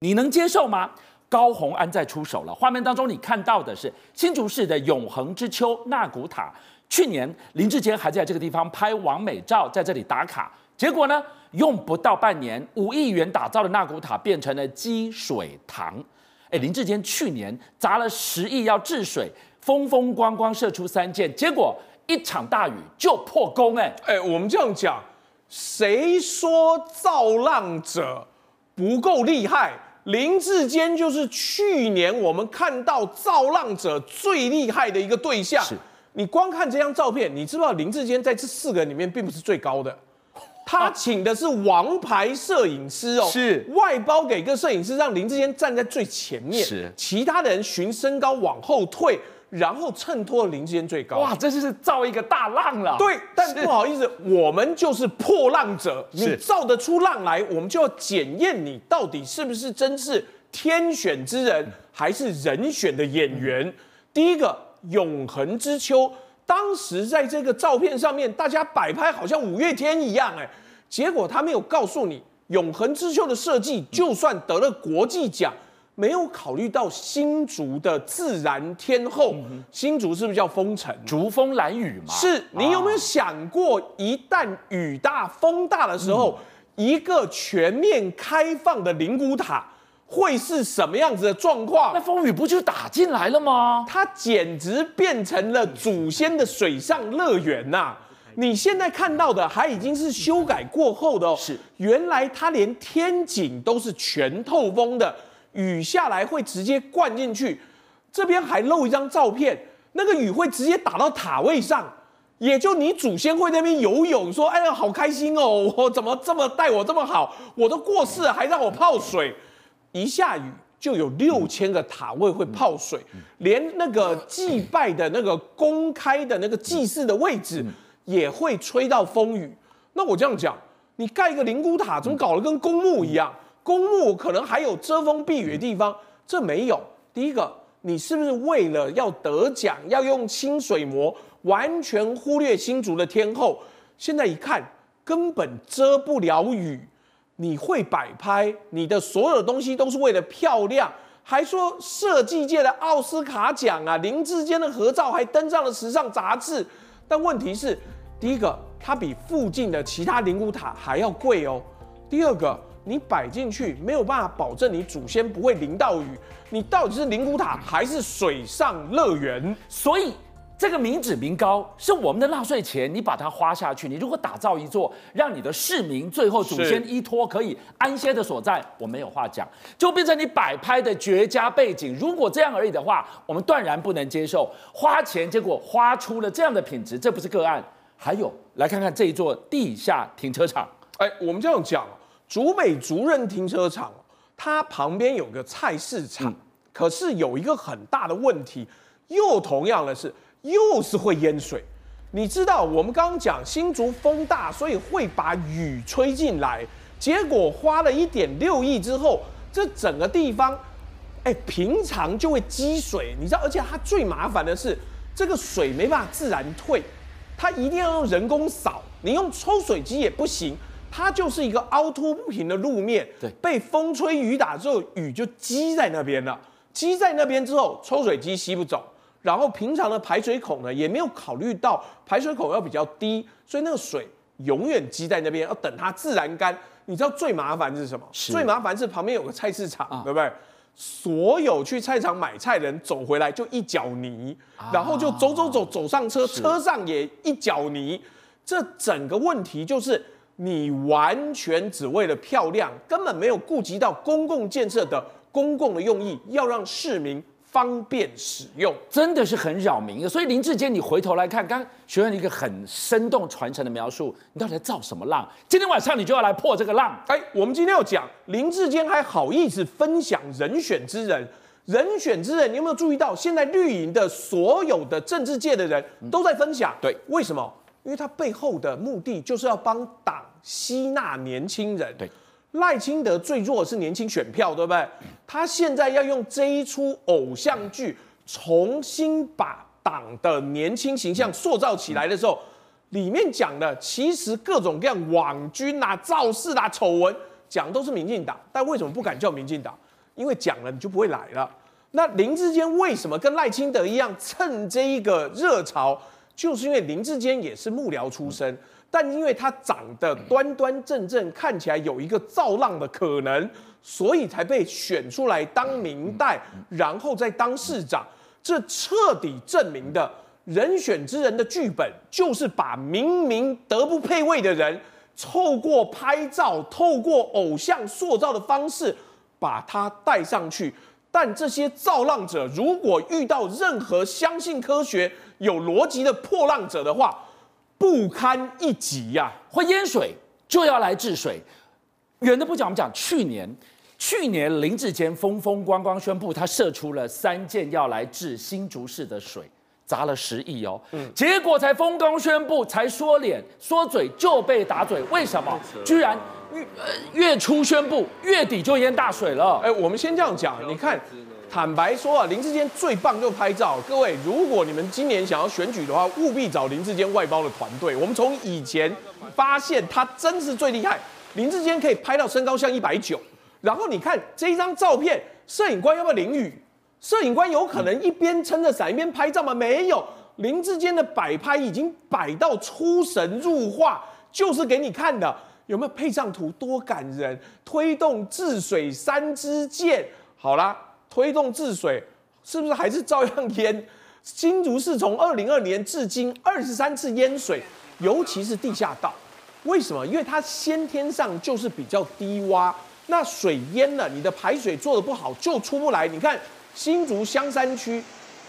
你能接受吗？高虹安在出手了。画面当中你看到的是新竹市的永恒之丘纳古塔。去年林志坚还在这个地方拍完美照，在这里打卡。结果呢，用不到半年，五亿元打造的纳古塔变成了积水塘。哎，林志坚去年砸了十亿要治水，风风光光射出三箭，结果一场大雨就破功。哎，哎，我们这样讲，谁说造浪者不够厉害？林志坚就是去年我们看到造浪者最厉害的一个对象。是，你光看这张照片，你知不知道林志坚在这四个人里面并不是最高的？他请的是王牌摄影师哦，是外包给个摄影师，让林志坚站在最前面，是其他的人循身高往后退。然后衬托了林智坚最高，哇，这就是造一个大浪了。对，但不好意思，我们就是破浪者，你造得出浪来，我们就要检验你到底是不是真是天选之人，还是人选的演员。第一个永恒之秋，当时在这个照片上面，大家摆拍好像五月天一样，哎，结果他没有告诉你，永恒之秋的设计，就算得了国际奖。没有考虑到新竹的自然天候，新竹是不是叫风城？竹风蓝雨嘛。是，你有没有想过，一旦雨大风大的时候，一个全面开放的灵骨塔会是什么样子的状况？那风雨不就打进来了吗？它简直变成了祖先的水上乐园呐！你现在看到的还已经是修改过后的哦，是，原来它连天井都是全透风的。雨下来会直接灌进去，这边还漏一张照片，那个雨会直接打到塔位上，也就你祖先会在那边游泳，说：“哎呀，好开心哦，我怎么这么待我这么好，我都过世了还让我泡水。”一下雨就有六千个塔位会泡水，连那个祭拜的那个公开的那个祭祀的位置也会吹到风雨。那我这样讲，你盖一个灵骨塔，怎么搞得跟公墓一样？公墓可能还有遮风避雨的地方，这没有。第一个，你是不是为了要得奖，要用清水模，完全忽略新竹的天候？现在一看，根本遮不了雨。你会摆拍，你的所有东西都是为了漂亮，还说设计界的奥斯卡奖啊，林志坚的合照还登上了时尚杂志。但问题是，第一个，它比附近的其他灵骨塔还要贵哦。第二个。你摆进去没有办法保证你祖先不会淋到雨，你到底是灵骨塔还是水上乐园？所以这个民脂民膏是我们的纳税钱，你把它花下去，你如果打造一座让你的市民最后祖先依托可以安歇的所在，我没有话讲，就变成你摆拍的绝佳背景。如果这样而已的话，我们断然不能接受。花钱结果花出了这样的品质，这不是个案。还有，来看看这一座地下停车场。哎，我们这样讲。竹北竹人停车场，它旁边有个菜市场，可是有一个很大的问题，又同样的是，又是会淹水。你知道，我们刚刚讲新竹风大，所以会把雨吹进来，结果花了一点六亿之后，这整个地方，哎，平常就会积水，你知道，而且它最麻烦的是，这个水没办法自然退，它一定要用人工扫，你用抽水机也不行。它就是一个凹凸不平的路面，对，被风吹雨打之后，雨就积在那边了。积在那边之后，抽水机吸不走，然后平常的排水孔呢，也没有考虑到排水孔要比较低，所以那个水永远积在那边，要等它自然干。你知道最麻烦是什么？最麻烦是旁边有个菜市场，啊、对不对？所有去菜场买菜的人走回来就一脚泥，啊、然后就走走走走上车，车上也一脚泥。这整个问题就是。你完全只为了漂亮，根本没有顾及到公共建设的公共的用意，要让市民方便使用，真的是很扰民的。所以林志坚，你回头来看，刚刚学院一个很生动传承的描述，你到底在造什么浪？今天晚上你就要来破这个浪。哎，我们今天要讲林志坚还好意思分享人选之人，人选之人，你有没有注意到现在绿营的所有的政治界的人都在分享？对，为什么？因为他背后的目的就是要帮党吸纳年轻人。对，赖清德最弱的是年轻选票，对不对？他现在要用这一出偶像剧，重新把党的年轻形象塑造起来的时候，里面讲的其实各种各样网军啊、造势啊、丑闻，讲都是民进党。但为什么不敢叫民进党？因为讲了你就不会来了。那林志坚为什么跟赖清德一样趁这一个热潮？就是因为林志坚也是幕僚出身，但因为他长得端端正正，看起来有一个造浪的可能，所以才被选出来当民代，然后再当市长。这彻底证明的人选之人的剧本，就是把明明德不配位的人，透过拍照、透过偶像塑造的方式，把他带上去。但这些造浪者，如果遇到任何相信科学、有逻辑的破浪者的话，不堪一击呀、啊！会淹水就要来治水。远的不讲，我们讲去年，去年林志坚风风光光宣布，他射出了三箭要来治新竹市的水，砸了十亿哦。嗯，结果才风光宣布，才说脸说嘴就被打嘴，为什么？居然。月初宣布，月底就淹大水了。哎，我们先这样讲，你看，坦白说啊，林志坚最棒就拍照。各位，如果你们今年想要选举的话，务必找林志坚外包的团队。我们从以前发现他真是最厉害，林志坚可以拍到身高像一百九。然后你看这一张照片，摄影官要不要淋雨？摄影官有可能一边撑着伞一边拍照吗？没有，林志坚的摆拍已经摆到出神入化，就是给你看的。有没有配上图？多感人！推动治水三支箭，好啦，推动治水是不是还是照样淹？新竹市从二零二年至今二十三次淹水，尤其是地下道，为什么？因为它先天上就是比较低洼，那水淹了，你的排水做的不好就出不来。你看新竹香山区，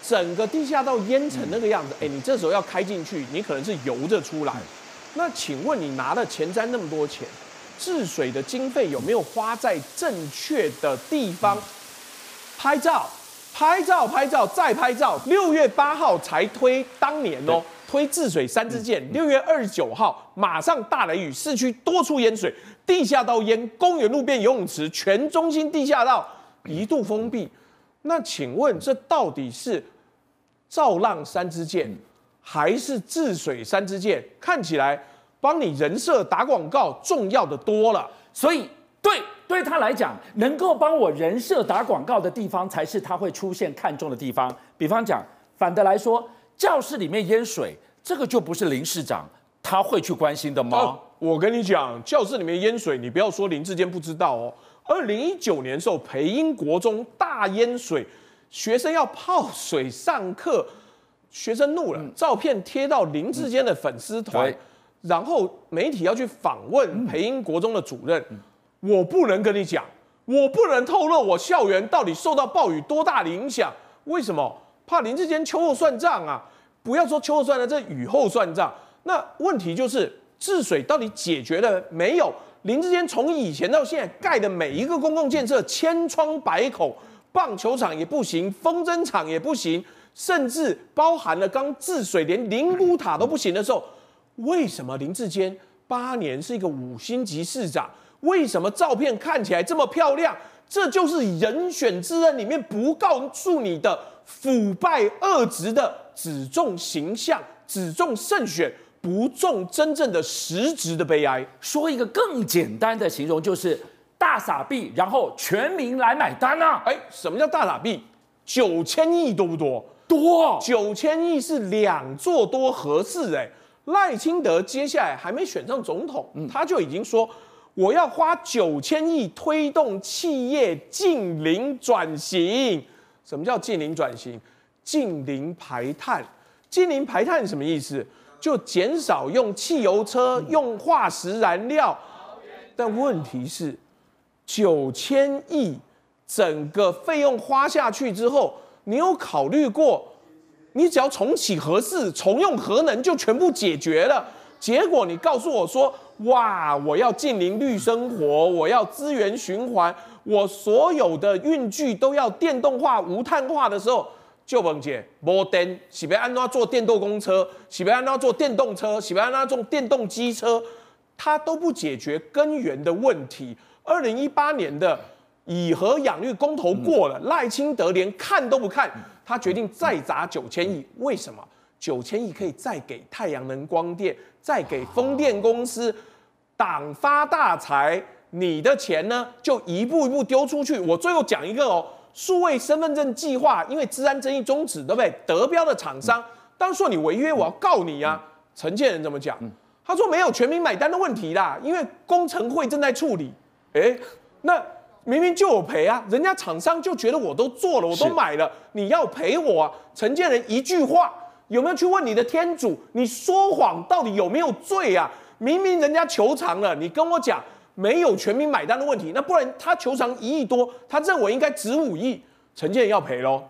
整个地下道淹成那个样子，哎，你这时候要开进去，你可能是游着出来。那请问你拿了前瞻那么多钱，治水的经费有没有花在正确的地方？拍照，拍照，拍照，再拍照。六月八号才推，当年哦，推治水三支箭。六月二十九号马上大雷雨，市区多处淹水，地下道淹，公园路边游泳池，全中心地下道一度封闭。那请问这到底是造浪三支箭？还是治水三支箭，看起来帮你人设打广告重要的多了。所以对对他来讲，能够帮我人设打广告的地方，才是他会出现看中的地方。比方讲，反的来说，教室里面淹水，这个就不是林市长他会去关心的吗？啊，我跟你讲，教室里面淹水，你不要说林志坚不知道哦。二零一九年时候，培英国中大淹水，学生要泡水上课。学生怒了，照片贴到林志坚的粉丝团，然后媒体要去访问培英国中的主任，我不能跟你讲，我不能透露我校园到底受到暴雨多大的影响，为什么？怕林志坚秋后算账啊！不要说秋后算账，这雨后算账。那问题就是治水到底解决了没有？林志坚从以前到现在盖的每一个公共建设千疮百孔，棒球场也不行，风筝场也不行。甚至包含了刚治水，连灵骨塔都不行的时候，为什么林志坚八年是一个五星级市长？为什么照片看起来这么漂亮？这就是人选之人里面不告诉你的腐败恶职的，只重形象，只重胜选，不重真正的实质的悲哀。说一个更简单的形容，就是大傻逼，然后全民来买单啊！哎，什么叫大傻逼？九千亿多不多？多九千亿是两座多合适哎，赖清德接下来还没选上总统，嗯、他就已经说我要花九千亿推动企业净零转型。什么叫净零转型？净零排碳。净零排碳什么意思？就减少用汽油车、用化石燃料。但问题是，九千亿整个费用花下去之后。你有考虑过，你只要重启核四、重用核能就全部解决了？结果你告诉我说，哇，我要近零绿生活，我要资源循环，我所有的运具都要电动化、无碳化的时候，就甭解，没电，是不要安怎做电动公车，是不要安怎做电动车，是不要安怎做电动机车，它都不解决根源的问题。二零一八年的。以核养绿公投过了，赖清德连看都不看，他决定再砸九千亿。为什么？九千亿可以再给太阳能光电，再给风电公司，党发大财，你的钱呢就一步一步丢出去。我最后讲一个哦，数位身份证计划因为治安争议终止，对不对？德标的厂商，当说你违约，我要告你啊。承建人怎么讲？他说没有全民买单的问题啦，因为工程会正在处理。哎，那明明就有赔啊，人家厂商就觉得我都做了，我都买了，你要赔我啊。承建人一句话，有没有去问你的天主？你说谎到底有没有罪啊？明明人家求偿了，你跟我讲没有全民买单的问题，那不然他求偿一亿多，他认为应该值五亿，陈建要赔喽。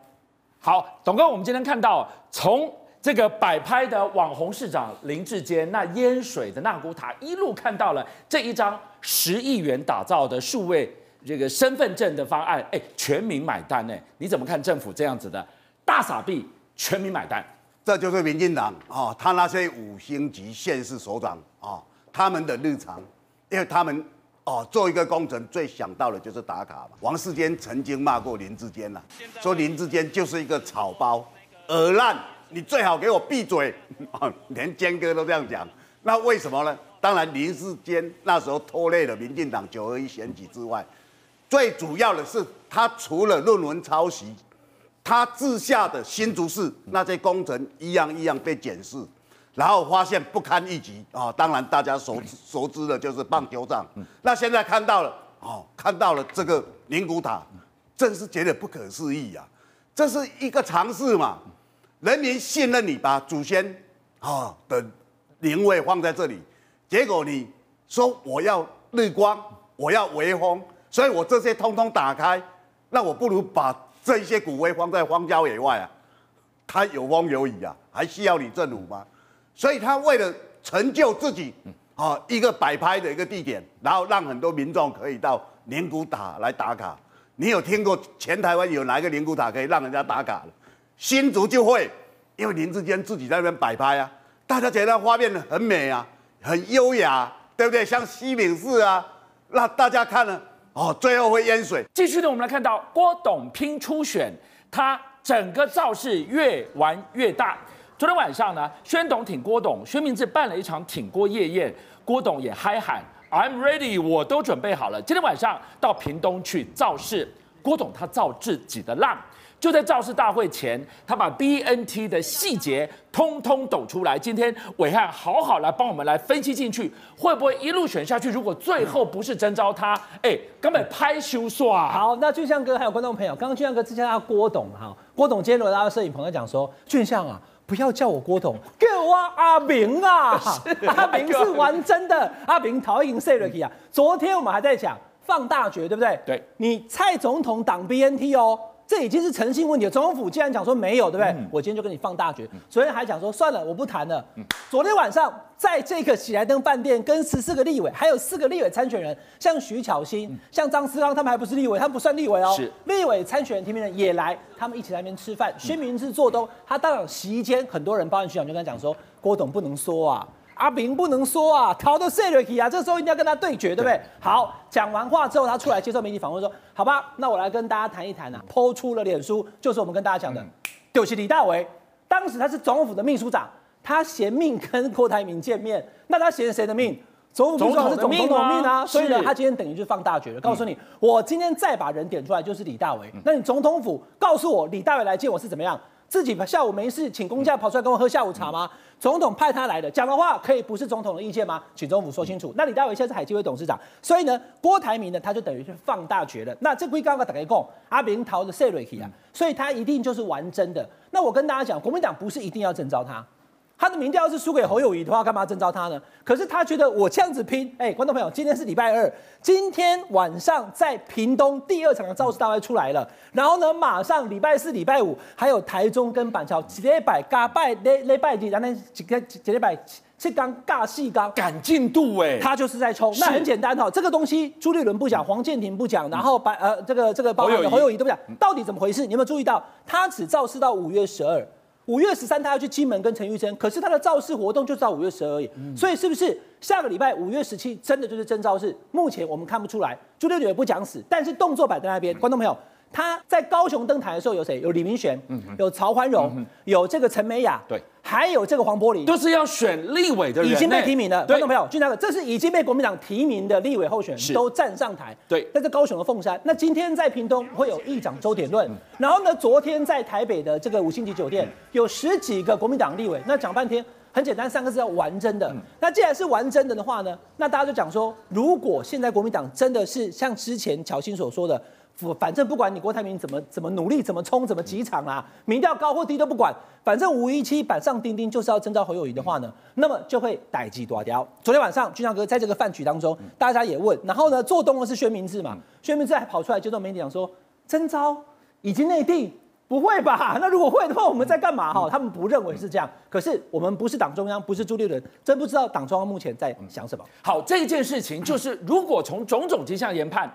好，董哥，我们今天看到从。这个摆拍的网红市长林志坚，那淹水的纳古塔，一路看到了这一张十亿元打造的数位这个身份证的方案，哎，全民买单呢？你怎么看政府这样子的大傻逼，全民买单？这就是民进党啊，他那些五星级县市首长啊，他们的日常，因为他们哦做一个工程最想到的就是打卡嘛。王世坚曾经骂过林志坚呐，说林志坚就是一个草包、耳烂。你最好给我闭嘴！连坚哥都这样讲，那为什么呢？当然林世坚那时候拖累了民进党九二一选举之外，最主要的是他除了论文抄袭，他治下的新竹市那些工程一样一样被检视，然后发现不堪一击啊！当然大家熟熟知的就是棒球场，那现在看到了哦，看到了这个灵骨塔，真是觉得不可思议呀！这是一个尝试嘛。人民信任你，把祖先啊的灵位放在这里，结果你说我要日光，我要微风，所以我这些通通打开，那我不如把这些骨灰放在荒郊野外啊，它有风有雨啊，还需要你政府吗？所以他为了成就自己啊一个摆拍的一个地点，然后让很多民众可以到灵骨塔来打卡。你有听过前台湾有哪一个灵骨塔可以让人家打卡的？新竹就会，因为林志坚自己在那边摆拍啊，大家觉得画面很美啊，很优雅，对不对？像西敏寺啊，那大家看了哦，最后会淹水。继续呢，我们来看到郭董拼初选，他整个造势越玩越大。昨天晚上呢，宣董挺郭董，薛明志办了一场挺郭夜宴，郭董也嗨喊 I'm ready，我都准备好了。今天晚上到屏东去造势，郭董他造自己的浪。就在造势大会前，他把 BNT 的细节通通抖出来。今天伟汉好好来帮我们来分析进去，会不会一路选下去？如果最后不是征召他，哎，根本拍羞耍。好，那俊相哥还有观众朋友，刚刚俊相哥之前叫郭董哈，郭董今天来到摄影棚在讲说，俊相啊，不要叫我郭董，叫我阿明啊，阿明是玩真的，阿明讨厌谁了去啊？昨天我们还在讲放大决，对不对？对，你蔡总统挡 BNT 哦。这已经是诚信问题了。总统府既然讲说没有，对不对？嗯、我今天就跟你放大决。昨天还讲说算了，我不谈了。嗯、昨天晚上在这个喜来登饭店，跟十四个立委，还有四个立委参选人，像徐巧芯、嗯、像张思刚，他们还不是立委，他们不算立委哦。是立委参选人提名人也来，他们一起在那边吃饭。薛明志做东，他当场席间，很多人包括徐巧芯就跟他讲说，郭董不能说啊。阿明不能说啊，逃到 Siri 啊，这时候一定要跟他对决，对不对？好，讲完话之后，他出来接受媒体访问说：“好吧，那我来跟大家谈一谈啊。”PO 出了脸书，就是我们跟大家讲的，就是李大为，当时他是总统府的秘书长，他嫌命跟郭台铭见面，那他嫌谁的命？总统是总统的命啊，所以呢，他今天等于就放大决了，告诉你，我今天再把人点出来，就是李大为。那你总统府告诉我，李大为来见我是怎么样？自己下午没事，请公假跑出来跟我喝下午茶吗？总统派他来的，讲的话可以不是总统的意见吗？请总统府说清楚。那李大伟现在是海基会董事长，所以呢，郭台铭呢，他就等于是放大决了。那这归刚刚打开供，阿明逃的塞瑞奇啊，所以他一定就是玩真的。那我跟大家讲，国民党不是一定要征召他。他的民调要是输给侯友宜的话，干嘛征召他呢？可是他觉得我这样子拼，哎，观众朋友，今天是礼拜二，今天晚上在屏东第二场的造势大会出来了，然后呢，马上礼拜四、礼拜五还有台中跟板桥，几礼拜加拜礼礼拜几，然后几个几礼拜七刚尬细刚赶进度哎，他就是在冲。那很简单哈，这个东西朱立伦不讲，黄健庭不讲，然后白呃这个这个包括侯友宜都不讲，到底怎么回事？你有没有注意到，他只造势到五月十二。五月十三，他要去金门跟陈玉珍，可是他的造势活动就到五月十二而已，所以是不是下个礼拜五月十七真的就是真造势？目前我们看不出来，朱立伦也不讲死，但是动作摆在那边。观众朋友，他在高雄登台的时候有谁？有李明玄，嗯、哼有曹欢荣，嗯、有这个陈美雅，对，还有这个黄柏林，都是要选立委的人，已经被提名的。观对众朋友，俊大哥，这是已经被国民党提名的立委候选人都站上台。对在这高雄的凤山，那今天在屏东会有议长周点论，然后呢，昨天在台北的这个五星级酒店有十几个国民党立委，那讲半天很简单，三个字要玩真的。那既然是玩真的的话呢，那大家就讲说，如果现在国民党真的是像之前乔欣所说的。反正不管你郭台铭怎么怎么努力，怎么冲，怎么几场啊，民调高或低都不管，反正五一七板上钉钉就是要征召侯友谊的话呢，那么就会逮鸡夺雕。昨天晚上俊相哥在这个饭局当中，大家也问，然后呢，做东的是薛明志嘛，薛明志还跑出来接受媒体讲说，征召已经内定，不会吧？那如果会的话，我们在干嘛？哈，他们不认为是这样。可是我们不是党中央，不是朱立伦，真不知道党中央目前在想什么。好，这件事情就是如果从种种迹象研判，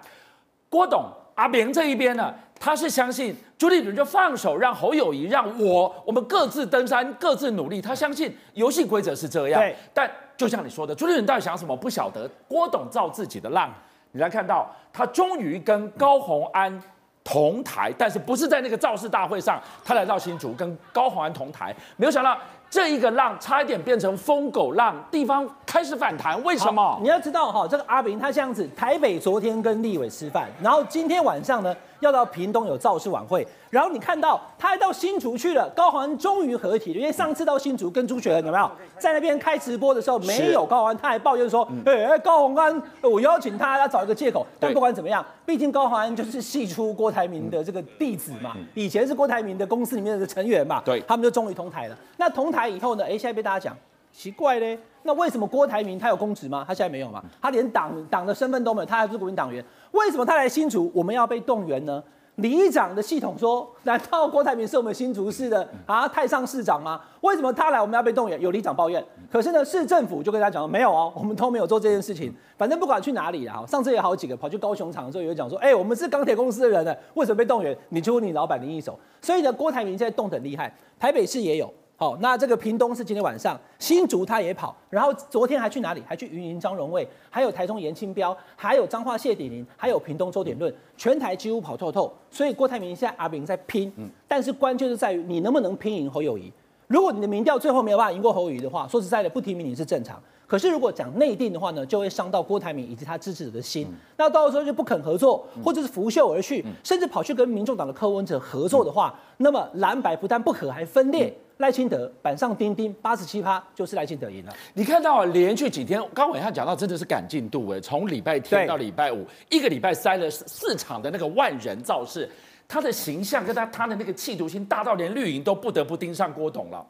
郭董。阿扁这一边呢，他是相信朱立伦就放手让侯友谊，让我我们各自登山，各自努力。他相信游戏规则是这样。对。但就像你说的，朱立伦到底想什么？不晓得。郭董造自己的浪，你来看到他终于跟高虹安同台，但是不是在那个造势大会上，他来到新竹跟高虹安同台，没有想到。这一个浪差一点变成疯狗浪，地方开始反弹，为什么？你要知道哈，这个阿炳他这样子，台北昨天跟立委吃饭，然后今天晚上呢要到屏东有造势晚会，然后你看到他还到新竹去了，高虹安终于合体了，因为上次到新竹跟朱雪恒有没有？在那边开直播的时候没有高虹安，他还抱怨说，哎、欸、高虹安，我邀请他他找一个借口，但不管怎么样，毕竟高虹安就是系出郭台铭的这个弟子嘛，以前是郭台铭的公司里面的成员嘛，对，他们就终于同台了，那同台。以后呢？哎，现在被大家讲奇怪嘞。那为什么郭台铭他有公职吗？他现在没有嘛？他连党党的身份都没有，他还不是国民党员？为什么他来新竹我们要被动员呢？里长的系统说，难道郭台铭是我们新竹市的啊太上市长吗？为什么他来我们要被动员？有里长抱怨，可是呢，市政府就跟他讲说没有哦，我们都没有做这件事情。反正不管去哪里啊，上次有好几个跑去高雄场的时候，有讲说，哎，我们是钢铁公司的人呢，为什么被动员？你就问你老板林一手。所以呢，郭台铭现在动得很厉害，台北市也有。好，那这个屏东是今天晚上，新竹他也跑，然后昨天还去哪里？还去云林张荣卫，还有台中严清标，还有彰化谢鼎林，还有屏东周点论，全台几乎跑透透。所以郭台铭现在阿炳在拼，但是关键是在于你能不能拼赢侯友谊。如果你的民调最后没有办法赢过侯友谊的话，说实在的，不提名你是正常。可是如果讲内定的话呢，就会伤到郭台铭以及他支持者的心。那到时候就不肯合作，或者是拂袖而去，甚至跑去跟民众党的柯文哲合作的话，那么蓝白不但不可，还分裂。赖清德板上钉钉，八十七趴就是赖清德赢了。你看到啊连续几天，刚刚暐瀚讲到，真的是赶进度哎，从礼拜天到礼拜五，一个礼拜塞了四场的那个万人造势，他的形象跟他他的那个企图心大到连绿营都不得不盯上郭董了。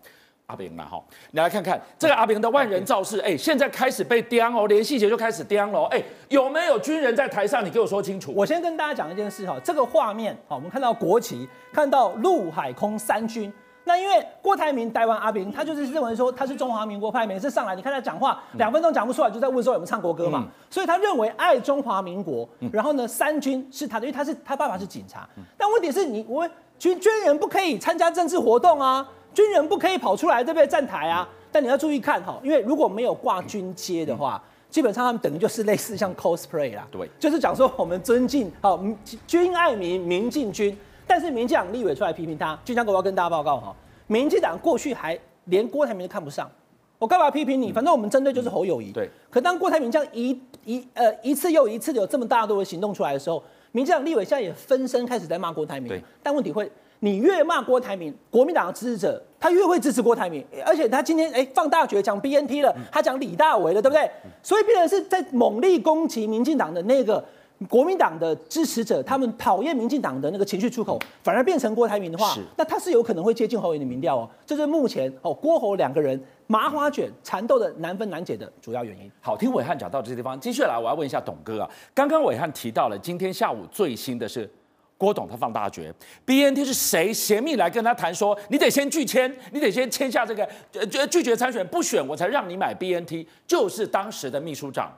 阿炳嘛哈，你来看看这个阿炳的万人造势，哎，现在开始被刁哦，连细节就开始刁了，哎，有没有军人在台上？你给我说清楚。我先跟大家讲一件事哈，这个画面好，我们看到国旗，看到陆海空三军。那因为郭台铭台湾阿扁，他就是认为说他是中华民国派，每次上来你看他讲话两分钟讲不出来，就在问说有没有唱国歌嘛，所以他认为爱中华民国，然后呢三军是他的，因为他是他爸爸是警察，但问题是你我军军人不可以参加政治活动啊，军人不可以跑出来对不对？站台啊？但你要注意看哈，因为如果没有挂军阶的话，基本上他们等于就是类似像 cosplay 啦，对，就是讲说我们尊敬好军爱民民敬军。但是民进党立委出来批评他，就像我要跟大家报告哈，民进党过去还连郭台铭都看不上，我干嘛批评你？反正我们针对就是侯友宜。对。可当郭台铭这样一一呃一次又一次的有这么大多的行动出来的时候，民进党立委现在也分身开始在骂郭台铭。对。但问题会，你越骂郭台铭，国民党的支持者他越会支持郭台铭，而且他今天哎放大决讲 BNT 了，他讲李大为了，对不对？所以变成是在猛力攻击民进党的那个。国民党的支持者，他们讨厌民进党的那个情绪出口，反而变成郭台铭的话，那他是有可能会接近侯友宜的民调哦。这是目前哦郭侯两个人麻花卷缠斗的难分难解的主要原因。好，听伟汉讲到这些地方，接下来我要问一下董哥啊，刚刚伟汉提到了今天下午最新的是郭董他放大决，BNT 是谁衔密来跟他谈说，你得先拒签，你得先签下这个呃拒绝参选，不选我才让你买 BNT，就是当时的秘书长。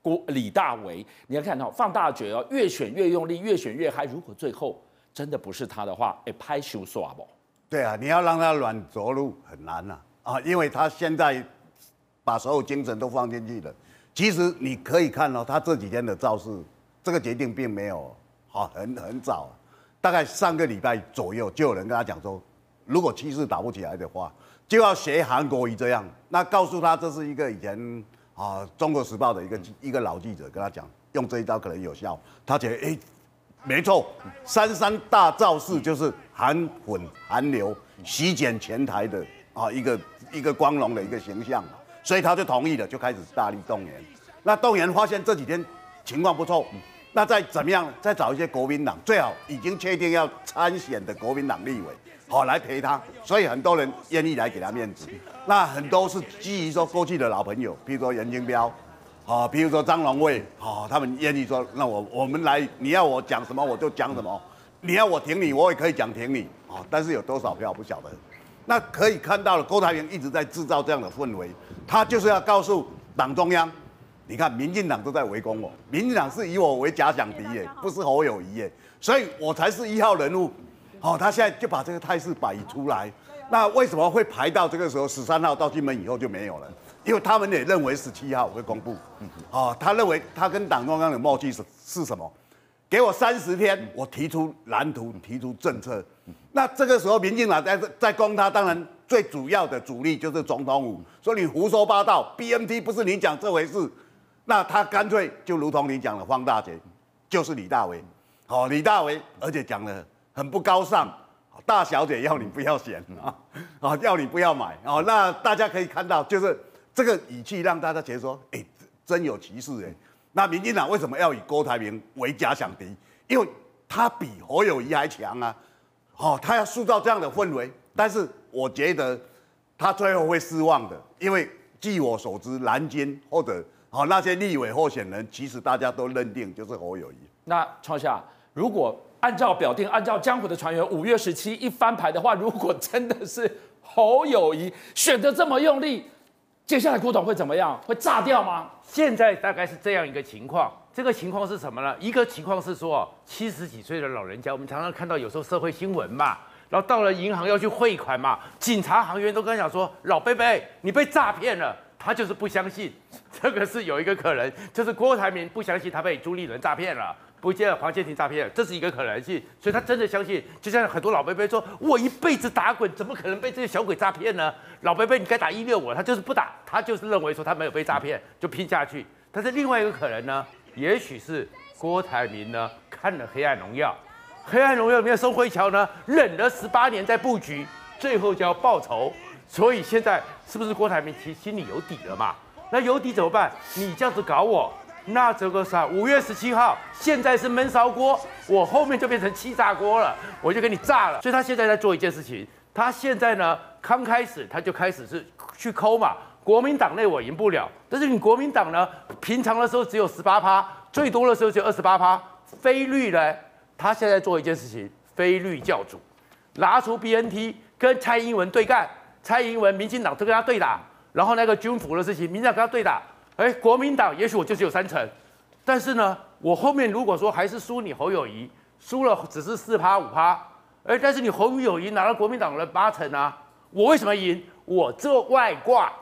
郭李大为，你要看到放大绝哦，越选越用力，越选越嗨。如果最后真的不是他的话，哎，拍手耍不？对啊，你要让他软着陆很难呐啊，因为他现在把所有精神都放进去了。其实你可以看到，他这几天的造势，这个决定并没有好很很早，大概上个礼拜左右就有人跟他讲说，如果气势打不起来的话，就要学韩国瑜这样，那告诉他这是一个以前啊《中国时报》的一个一个老记者跟他讲，用这一招可能有效。他觉得哎，没错，三山大造势就是韩粉韩流席卷前台的啊一个一个光荣的一个形象，所以他就同意了，就开始大力动员。那动员发现这几天情况不错。那再怎么样，再找一些国民党最好已经确定要参选的国民党立委，好来陪他，所以很多人愿意来给他面子。那很多是基于说过去的老朋友，比如说颜清标，啊，比如说张荣卫，啊，他们愿意说，那我我们来，你要我讲什么我就讲什么，你要我挺你，我也可以讲挺你，啊，但是有多少票不晓得。那可以看到了，郭台铭一直在制造这样的氛围，他就是要告诉党中央。你看，民进党都在围攻我，民进党是以我为假想敌耶，不是侯友谊耶，所以我才是一号人物。好，他现在就把这个态势摆出来。那为什么会排到这个时候？十三号到金门以后就没有了，因为他们也认为十七号会公布。哦，他认为他跟党中央的默契是是什么？给我三十天，我提出蓝图，提出政策。那这个时候，民进党在在攻他，当然最主要的主力就是总统府，说你胡说八道，BMT 不是你讲这回事。那他干脆就如同你讲的方大姐，就是李大为，好，李大为，而且讲的很不高尚，大小姐要你不要选啊，啊，要你不要买啊，那大家可以看到，就是这个语气让大家觉得说，哎，真有其事哎。那民进党为什么要以郭台铭为假想敌？因为他比侯友谊还强啊，好，他要塑造这样的氛围，但是我觉得他最后会失望的，因为据我所知，蓝军或者好，那些立委候选人，其实大家都认定就是侯友谊。那创夏，如果按照表定，按照江湖的传言，五月十七一翻牌的话，如果真的是侯友谊选得这么用力，接下来郭董会怎么样？会炸掉吗？现在大概是这样一个情况。这个情况是什么呢？一个情况是说，七十几岁的老人家，我们常常看到有时候社会新闻嘛，然后到了银行要去汇款嘛，警察行员都跟他讲说：“老贝贝，你被诈骗了。”他就是不相信，这个是有一个可能，就是郭台铭不相信他被朱立伦诈骗了，不见黄建庭诈骗，这是一个可能性，所以他真的相信。就像很多老伯伯说，我一辈子打滚，怎么可能被这些小鬼诈骗呢？老伯伯，你该打一六五，他就是不打，他就是认为说他没有被诈骗，就拼下去。但是另外一个可能呢，也许是郭台铭呢看了《黑暗荣耀》，《黑暗荣耀》里面宋慧乔呢忍了十八年在布局，最后就要报仇。所以现在是不是郭台铭其实心里有底了嘛？那有底怎么办？你这样子搞我，那这个啥？五月十七号，现在是闷烧锅，我后面就变成气炸锅了，我就给你炸了。所以他现在在做一件事情，他现在呢，刚开始他就开始是去抠嘛。国民党内我赢不了，但是你国民党呢，平常的时候只有十八趴，最多的时候只有二十八趴。非绿呢，他现在做一件事情，非绿教主，拿出 BNT 跟蔡英文对干。蔡英文、民进党都跟他对打，然后那个军服的事情，民进党跟他对打，哎，国民党也许我就只有三成，但是呢，我后面如果说还是输你侯友谊，输了只是四趴五趴，哎，但是你侯友谊拿了国民党的八成啊，我为什么赢？我这外挂，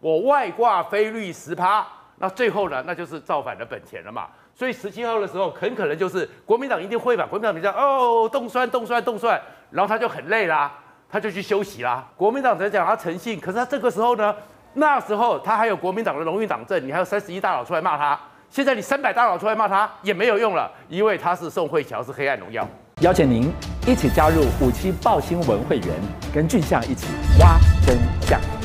我外挂非绿十趴，那最后呢，那就是造反的本钱了嘛。所以十七号的时候，很可能就是国民党一定会把国民党比较哦，冻蒜冻蒜冻蒜，然后他就很累啦。他就去休息啦。国民党在讲他诚信，可是他这个时候呢，那时候他还有国民党的荣誉党证，你还有三十一大佬出来骂他。现在你三百大佬出来骂他也没有用了，因为他是宋慧乔，是黑暗荣耀。邀请您一起加入五七报新闻会员，跟俊相一起挖真相。